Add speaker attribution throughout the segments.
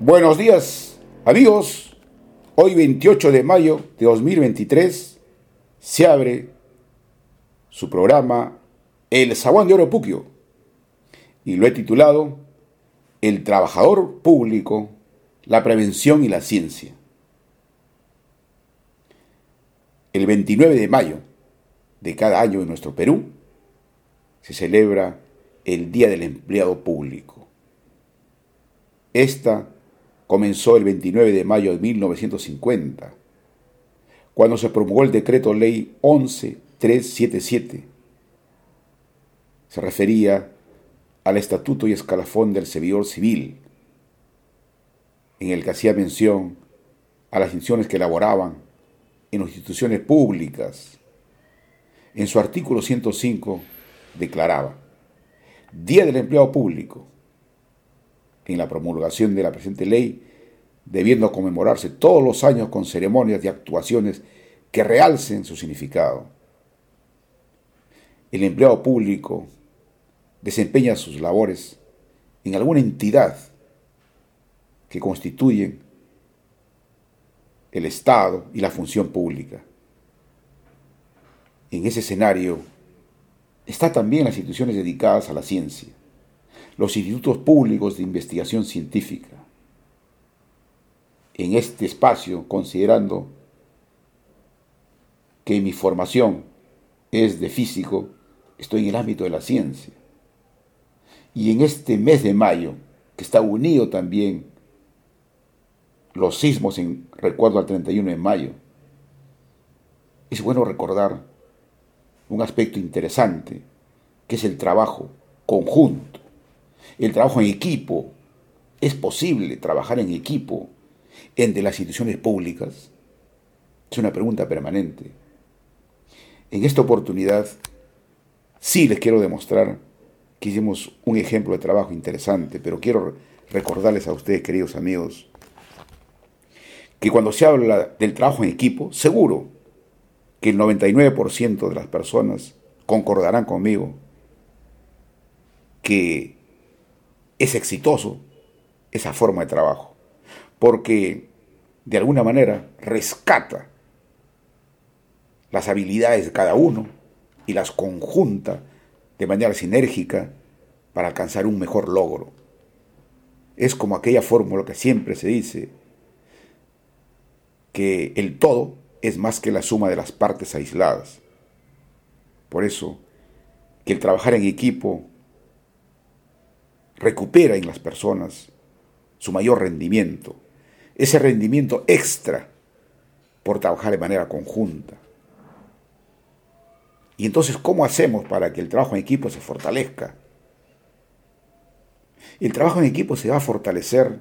Speaker 1: Buenos días, amigos. Hoy 28 de mayo de 2023 se abre su programa El Zaguán de Oro Puquio y lo he titulado El trabajador público, la prevención y la ciencia. El 29 de mayo de cada año en nuestro Perú se celebra el Día del Empleado Público. Esta comenzó el 29 de mayo de 1950, cuando se promulgó el decreto ley 11377. Se refería al estatuto y escalafón del servidor civil, en el que hacía mención a las instituciones que elaboraban en instituciones públicas. En su artículo 105 declaraba, Día del Empleado Público, en la promulgación de la presente ley, debiendo conmemorarse todos los años con ceremonias y actuaciones que realcen su significado. El empleado público desempeña sus labores en alguna entidad que constituyen el Estado y la función pública. En ese escenario está también las instituciones dedicadas a la ciencia los institutos públicos de investigación científica. En este espacio, considerando que mi formación es de físico, estoy en el ámbito de la ciencia. Y en este mes de mayo, que está unido también los sismos en recuerdo al 31 de mayo, es bueno recordar un aspecto interesante, que es el trabajo conjunto el trabajo en equipo. ¿Es posible trabajar en equipo entre las instituciones públicas? Es una pregunta permanente. En esta oportunidad sí les quiero demostrar que hicimos un ejemplo de trabajo interesante, pero quiero recordarles a ustedes, queridos amigos, que cuando se habla del trabajo en equipo, seguro que el 99% de las personas concordarán conmigo que es exitoso esa forma de trabajo, porque de alguna manera rescata las habilidades de cada uno y las conjunta de manera sinérgica para alcanzar un mejor logro. Es como aquella fórmula que siempre se dice, que el todo es más que la suma de las partes aisladas. Por eso, que el trabajar en equipo recupera en las personas su mayor rendimiento, ese rendimiento extra por trabajar de manera conjunta. Y entonces, ¿cómo hacemos para que el trabajo en equipo se fortalezca? El trabajo en equipo se va a fortalecer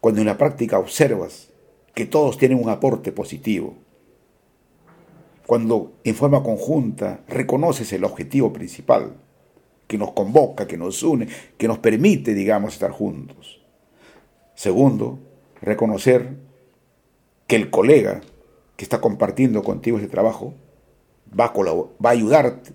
Speaker 1: cuando en la práctica observas que todos tienen un aporte positivo. Cuando en forma conjunta reconoces el objetivo principal que nos convoca, que nos une, que nos permite, digamos, estar juntos. Segundo, reconocer que el colega que está compartiendo contigo ese trabajo va a, va a ayudarte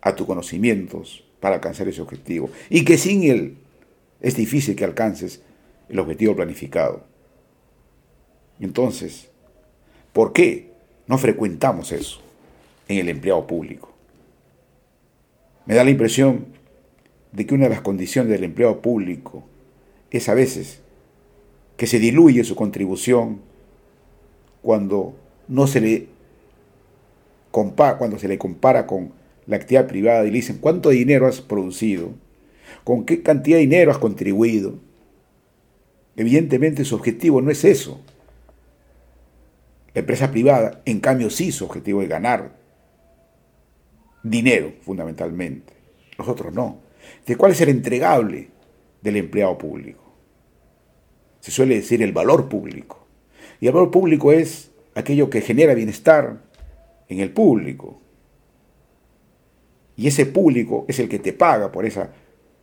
Speaker 1: a tus conocimientos para alcanzar ese objetivo. Y que sin él es difícil que alcances el objetivo planificado. Entonces, ¿por qué no frecuentamos eso en el empleado público? Me da la impresión de que una de las condiciones del empleado público es a veces que se diluye su contribución cuando no se le compara, cuando se le compara con la actividad privada y le dicen cuánto dinero has producido, con qué cantidad de dinero has contribuido. Evidentemente su objetivo no es eso. La empresa privada, en cambio, sí su objetivo es ganar dinero, fundamentalmente. Nosotros no. ¿De cuál es el entregable del empleado público? Se suele decir el valor público. Y el valor público es aquello que genera bienestar en el público. Y ese público es el que te paga por esa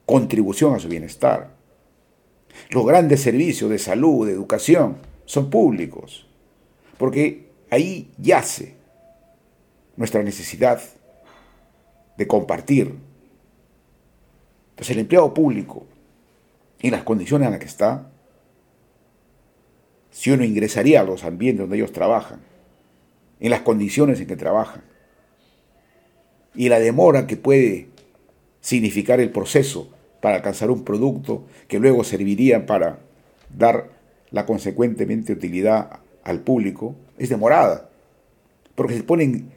Speaker 1: contribución a su bienestar. Los grandes servicios de salud, de educación, son públicos, porque ahí yace nuestra necesidad de compartir. Entonces el empleado público, en las condiciones en las que está, si uno ingresaría a los ambientes donde ellos trabajan, en las condiciones en que trabajan, y la demora que puede significar el proceso para alcanzar un producto que luego serviría para dar la consecuentemente utilidad al público, es demorada, porque se ponen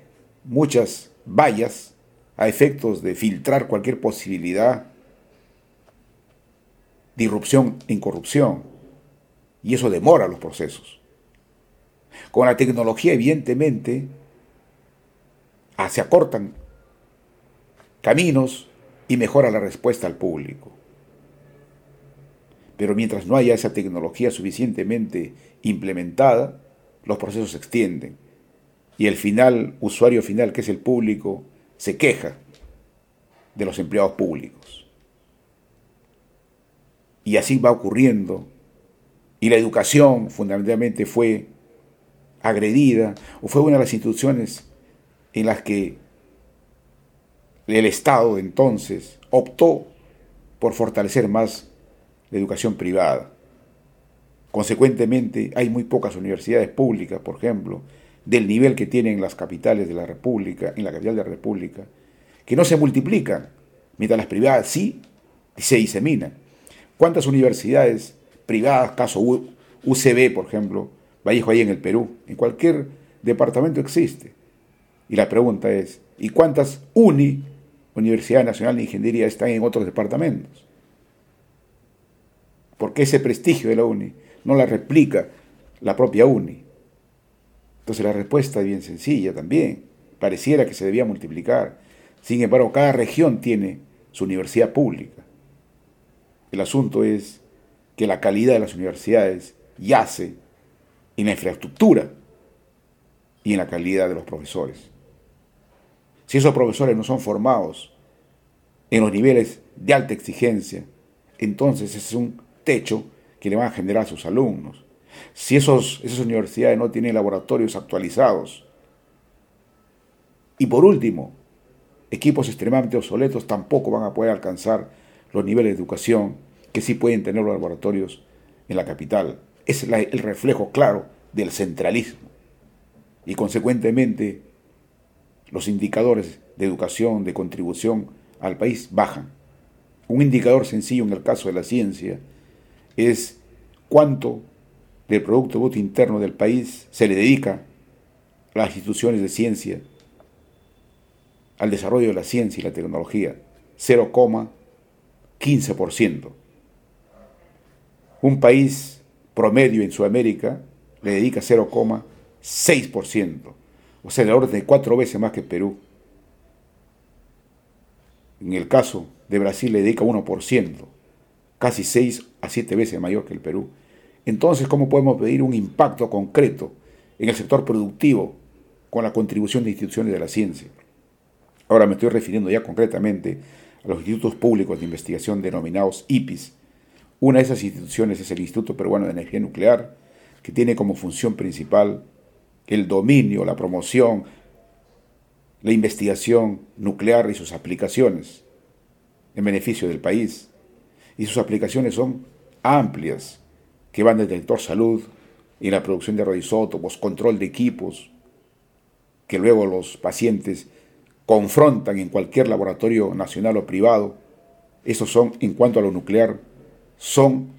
Speaker 1: muchas vallas a efectos de filtrar cualquier posibilidad de irrupción en corrupción, y eso demora los procesos. Con la tecnología, evidentemente, ah, se acortan caminos y mejora la respuesta al público. Pero mientras no haya esa tecnología suficientemente implementada, los procesos se extienden y el final, usuario final, que es el público, se queja de los empleados públicos. Y así va ocurriendo. Y la educación fundamentalmente fue agredida o fue una de las instituciones en las que el Estado entonces optó por fortalecer más la educación privada. Consecuentemente, hay muy pocas universidades públicas, por ejemplo, del nivel que tienen las capitales de la República, en la capital de la República, que no se multiplican, mientras las privadas sí se diseminan. ¿Cuántas universidades privadas, caso UCB, por ejemplo, Vallejo ahí en el Perú, en cualquier departamento existe? Y la pregunta es, ¿y cuántas UNI, Universidad Nacional de Ingeniería, están en otros departamentos? Porque ese prestigio de la UNI no la replica la propia UNI. Entonces la respuesta es bien sencilla también. Pareciera que se debía multiplicar. Sin embargo, cada región tiene su universidad pública. El asunto es que la calidad de las universidades yace en la infraestructura y en la calidad de los profesores. Si esos profesores no son formados en los niveles de alta exigencia, entonces es un techo que le van a generar a sus alumnos si esos, esas universidades no tienen laboratorios actualizados. Y por último, equipos extremadamente obsoletos tampoco van a poder alcanzar los niveles de educación que sí pueden tener los laboratorios en la capital. Es el reflejo claro del centralismo. Y consecuentemente, los indicadores de educación, de contribución al país bajan. Un indicador sencillo en el caso de la ciencia es cuánto del Producto Bruto Interno del país se le dedica a las instituciones de ciencia, al desarrollo de la ciencia y la tecnología, 0,15%. Un país promedio en Sudamérica le dedica 0,6%, o sea, la orden de cuatro veces más que Perú. En el caso de Brasil le dedica 1%, casi 6 a 7 veces mayor que el Perú. Entonces, ¿cómo podemos pedir un impacto concreto en el sector productivo con la contribución de instituciones de la ciencia? Ahora me estoy refiriendo ya concretamente a los institutos públicos de investigación denominados IPIS. Una de esas instituciones es el Instituto Peruano de Energía Nuclear, que tiene como función principal el dominio, la promoción, la investigación nuclear y sus aplicaciones en beneficio del país. Y sus aplicaciones son amplias, que van desde el sector salud y la producción de radioisótopos, control de equipos, que luego los pacientes confrontan en cualquier laboratorio nacional o privado. Esos son, en cuanto a lo nuclear, son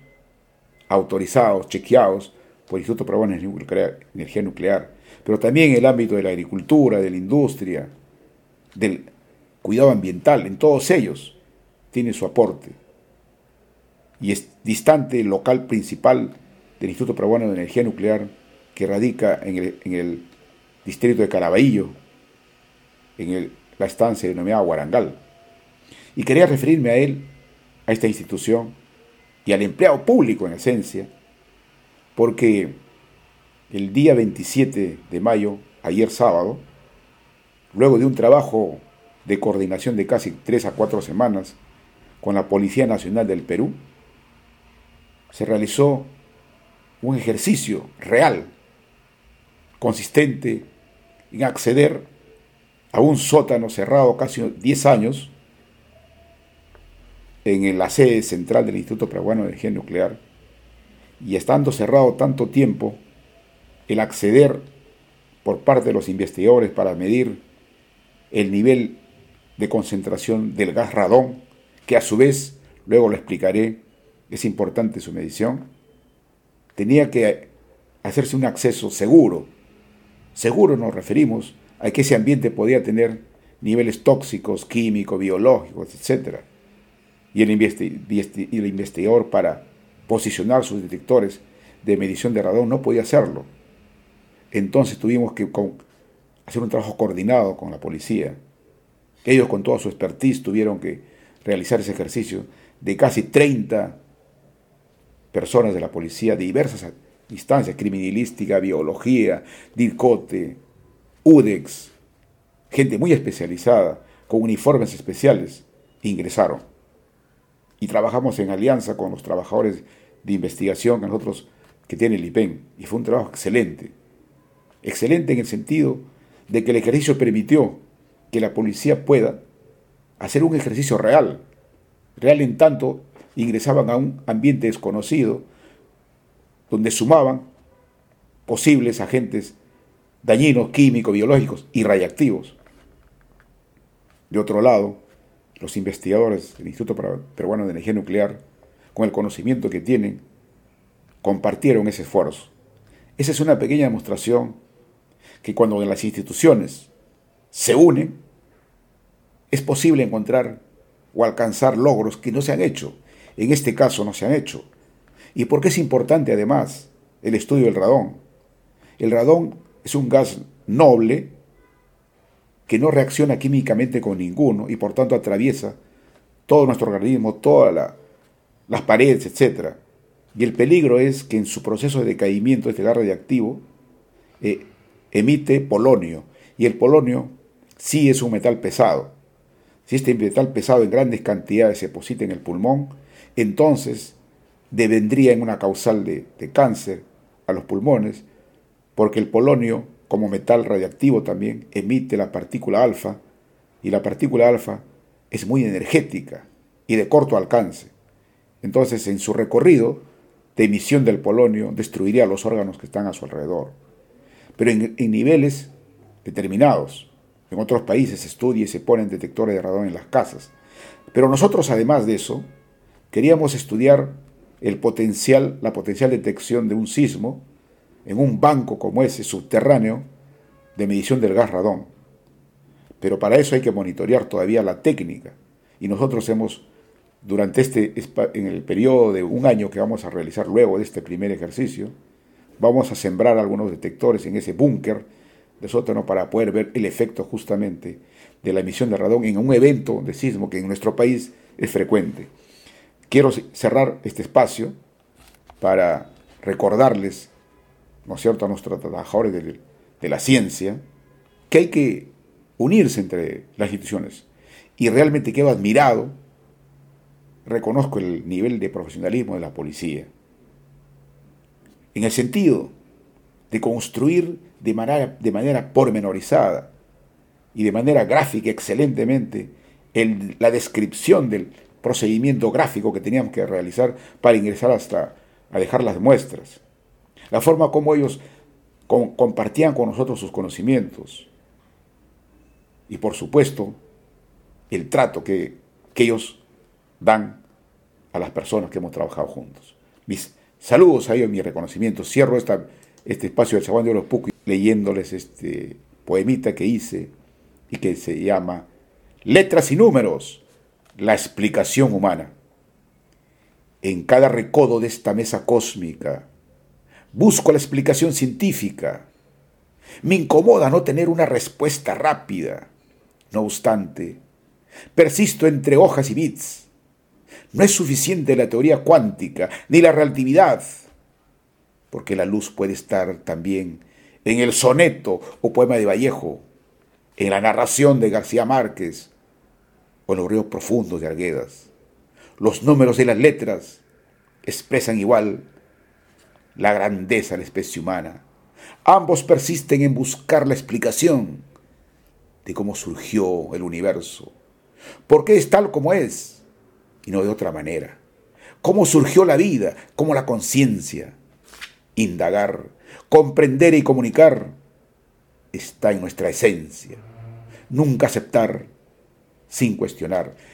Speaker 1: autorizados, chequeados por el Instituto de Energía Nuclear, pero también en el ámbito de la agricultura, de la industria, del cuidado ambiental, en todos ellos tiene su aporte y es distante local principal del Instituto Peruano de Energía Nuclear que radica en el, distrito de Caraballo, en la estancia denominada Guarangal. Y quería referirme a él, a esta institución y al empleado público en esencia, porque el día 27 de mayo, ayer sábado, luego de un trabajo de coordinación de casi tres a cuatro semanas con la Policía Nacional del Perú, se realizó un ejercicio real, consistente en acceder a un sótano cerrado casi 10 años en la sede central del Instituto Peruano de Energía Nuclear, y estando cerrado tanto tiempo, el acceder por parte de los investigadores para medir el nivel de concentración del gas radón, que a su vez, luego lo explicaré, es importante su medición, tenía que hacerse un acceso seguro. Seguro nos referimos a que ese ambiente podía tener niveles tóxicos, químicos, biológicos, etc. Y el, investigador para posicionar sus detectores de medición de radón no podía hacerlo. Entonces tuvimos que hacer un trabajo coordinado con la policía. Ellos con toda su expertise tuvieron que realizar ese ejercicio de casi 30 personas de la policía de diversas instancias, criminalística, biología, DIRCOTE, UDEX, gente muy especializada, con uniformes especiales, ingresaron. Y trabajamos en alianza con los trabajadores de investigación, nosotros que tiene el IPEN, y fue un trabajo excelente. Excelente en el sentido de que el ejercicio permitió que la policía pueda hacer un ejercicio real, real en tanto ingresaban a un ambiente desconocido, donde sumaban posibles agentes dañinos, químicos, biológicos y radiactivos. De otro lado, los investigadores del Instituto Peruano de Energía Nuclear, con el conocimiento que tienen, compartieron ese esfuerzo. Esa es una pequeña demostración que cuando las instituciones se unen, es posible encontrar o alcanzar logros que no se han hecho. En este caso no se han hecho. ¿Y por qué es importante además el estudio del radón? El radón es un gas noble que no reacciona químicamente con ninguno y por tanto atraviesa todo nuestro organismo, todas las paredes, etc. Y el peligro es que en su proceso de decaimiento este gas radiactivo eh, emite polonio. Y el polonio sí es un metal pesado. Si este metal pesado en grandes cantidades se deposita en el pulmón, entonces devendría en una causal de, de cáncer a los pulmones, porque el polonio, como metal radiactivo también, emite la partícula alfa, y la partícula alfa es muy energética y de corto alcance. Entonces, en su recorrido de emisión del polonio, destruiría los órganos que están a su alrededor pero en, niveles determinados. En otros países se estudia y se ponen detectores de radón en las casas. Pero nosotros, además de eso, queríamos estudiar el potencial, la potencial detección de un sismo en un banco como ese subterráneo de medición del gas radón. Pero para eso hay que monitorear todavía la técnica. Y nosotros hemos, durante este, en el periodo de un año que vamos a realizar luego de este primer ejercicio, Vamos a sembrar algunos detectores en ese búnker de sótano para poder ver el efecto justamente de la emisión de radón en un evento de sismo que en nuestro país es frecuente. Quiero cerrar este espacio para recordarles, ¿no es cierto?, a nuestros trabajadores de, la ciencia, que hay que unirse entre las instituciones. Y realmente quedo admirado, reconozco el nivel de profesionalismo de la policía en el sentido de construir de manera pormenorizada y de manera gráfica excelentemente la descripción del procedimiento gráfico que teníamos que realizar para ingresar hasta a dejar las muestras. La forma como ellos compartían con nosotros sus conocimientos. Y por supuesto, el trato que, que ellos dan a las personas que hemos trabajado juntos. Mis Saludos a ellos, mi reconocimiento. Cierro esta, este espacio del Chaguán de los Pucos leyéndoles este poemita que hice y que se llama Letras y Números, la explicación humana. En cada recodo de esta mesa cósmica busco la explicación científica. Me incomoda no tener una respuesta rápida. No obstante, persisto entre hojas y bits no es suficiente la teoría cuántica ni la relatividad, porque la luz puede estar también en el soneto o poema de Vallejo, en la narración de García Márquez en los ríos profundos de Arguedas. Los números de las letras expresan igual la grandeza de la especie humana. Ambos persisten en buscar la explicación de cómo surgió el universo, por qué es tal como es y no de otra manera. cómo surgió la vida, cómo la conciencia. Indagar, comprender y comunicar está en nuestra esencia. Nunca aceptar sin cuestionar.